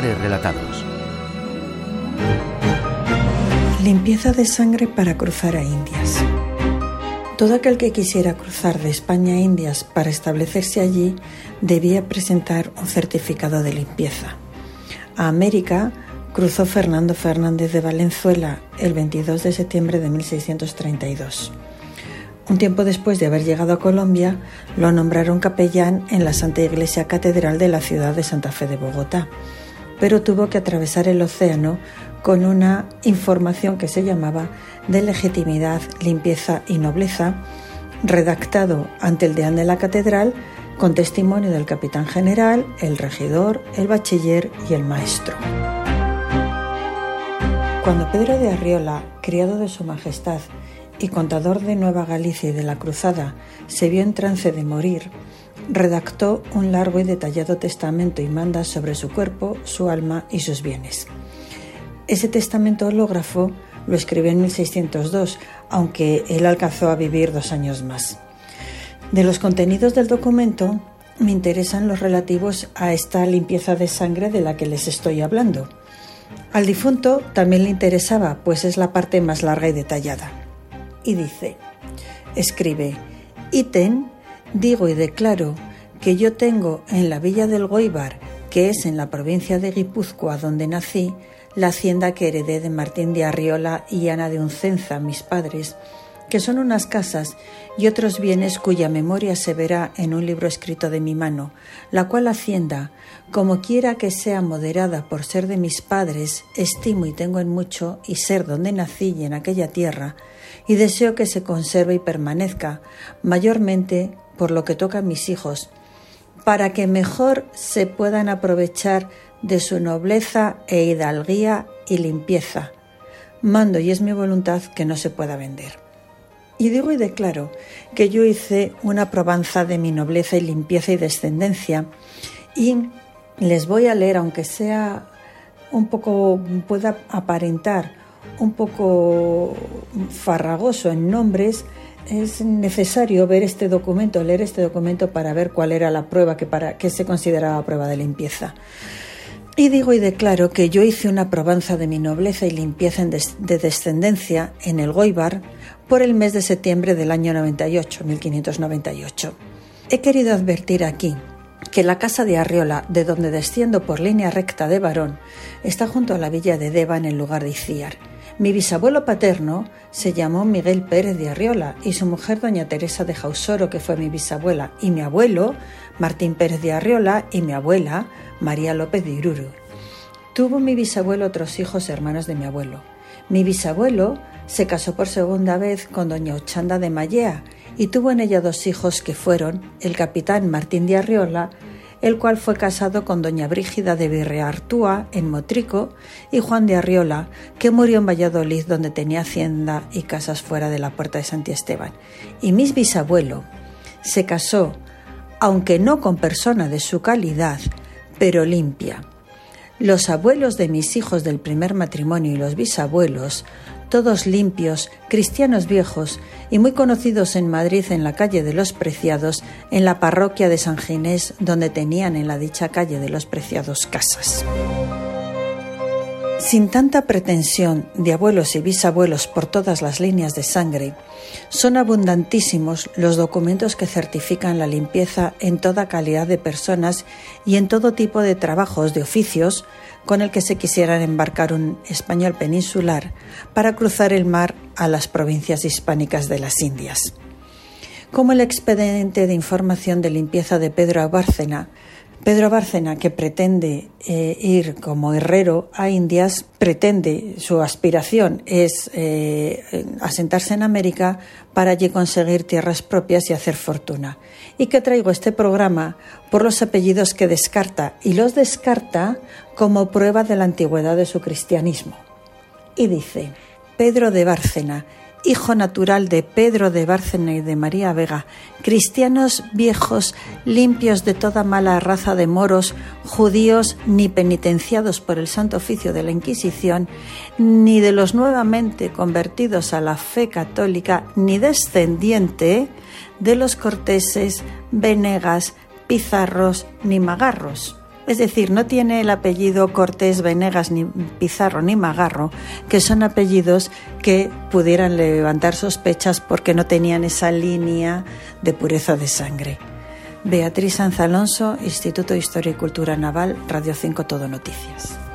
Relatados. Limpieza de sangre para cruzar a Indias. Todo aquel que quisiera cruzar de España a Indias para establecerse allí debía presentar un certificado de limpieza. A América cruzó Fernando Fernández de Valenzuela el 22 de septiembre de 1632. Un tiempo después de haber llegado a Colombia, lo nombraron capellán en la Santa Iglesia Catedral de la ciudad de Santa Fe de Bogotá, pero tuvo que atravesar el océano con una información que se llamaba de legitimidad, limpieza y nobleza, redactado ante el deán de la catedral con testimonio del capitán general, el regidor, el bachiller y el maestro. Cuando Pedro de Arriola, criado de su majestad y contador de Nueva Galicia y de la Cruzada, se vio en trance de morir, redactó un largo y detallado testamento y manda sobre su cuerpo, su alma y sus bienes. Ese testamento hológrafo lo escribió en 1602, aunque él alcanzó a vivir dos años más. De los contenidos del documento me interesan los relativos a esta limpieza de sangre de la que les estoy hablando. Al difunto también le interesaba, pues es la parte más larga y detallada. Y dice, escribe, ítem, digo y declaro que yo tengo en la villa del Goibar, que es en la provincia de Guipúzcoa donde nací, la hacienda que heredé de Martín de Arriola y Ana de Uncenza, mis padres, que son unas casas y otros bienes cuya memoria se verá en un libro escrito de mi mano, la cual hacienda, como quiera que sea moderada por ser de mis padres, estimo y tengo en mucho y ser donde nací y en aquella tierra, y deseo que se conserve y permanezca, mayormente por lo que toca a mis hijos, para que mejor se puedan aprovechar de su nobleza e hidalguía y limpieza. Mando y es mi voluntad que no se pueda vender. Y digo y declaro que yo hice una probanza de mi nobleza y limpieza y descendencia y les voy a leer, aunque sea un poco, pueda aparentar un poco farragoso en nombres, es necesario ver este documento, leer este documento para ver cuál era la prueba que, se consideraba prueba de limpieza. Y digo y declaro que yo hice una probanza de mi nobleza y limpieza de descendencia en el Goibar por el mes de septiembre del año 98, 1598. He querido advertir aquí que la casa de Arriola, de donde desciendo por línea recta de varón, está junto a la villa de Deva en el lugar de Iciar. Mi bisabuelo paterno se llamó Miguel Pérez de Arriola y su mujer doña Teresa de Jausoro, que fue mi bisabuela, y mi abuelo Martín Pérez de Arriola y mi abuela María López de Iruru. Tuvo mi bisabuelo otros hijos hermanos de mi abuelo. Mi bisabuelo se casó por segunda vez con doña Ochanda de Mallea y tuvo en ella dos hijos que fueron el capitán Martín de Arriola, el cual fue casado con doña Brígida de Virreartúa en Motrico y Juan de Arriola, que murió en Valladolid donde tenía hacienda y casas fuera de la puerta de Santi Esteban. Y mi bisabuelo se casó, aunque no con persona de su calidad, pero limpia. Los abuelos de mis hijos del primer matrimonio y los bisabuelos, todos limpios, cristianos viejos y muy conocidos en Madrid en la calle de los Preciados, en la parroquia de San Ginés, donde tenían en la dicha calle de los Preciados casas. Sin tanta pretensión de abuelos y bisabuelos por todas las líneas de sangre, son abundantísimos los documentos que certifican la limpieza en toda calidad de personas y en todo tipo de trabajos de oficios con el que se quisieran embarcar un español peninsular para cruzar el mar a las provincias hispánicas de las Indias. Como el expediente de información de limpieza de Pedro Bárcena Pedro Bárcena, que pretende eh, ir como herrero a Indias, pretende, su aspiración es eh, asentarse en América para allí conseguir tierras propias y hacer fortuna. Y que traigo este programa por los apellidos que descarta, y los descarta como prueba de la antigüedad de su cristianismo. Y dice, Pedro de Bárcena, hijo natural de Pedro de Bárcena y de María Vega, cristianos viejos, limpios de toda mala raza de moros, judíos, ni penitenciados por el santo oficio de la Inquisición, ni de los nuevamente convertidos a la fe católica, ni descendiente de los corteses, venegas, pizarros, ni magarros. Es decir, no tiene el apellido Cortés, Venegas, ni Pizarro, ni Magarro, que son apellidos que pudieran levantar sospechas porque no tenían esa línea de pureza de sangre. Beatriz Sanz Alonso, Instituto de Historia y Cultura Naval, Radio 5 Todo Noticias.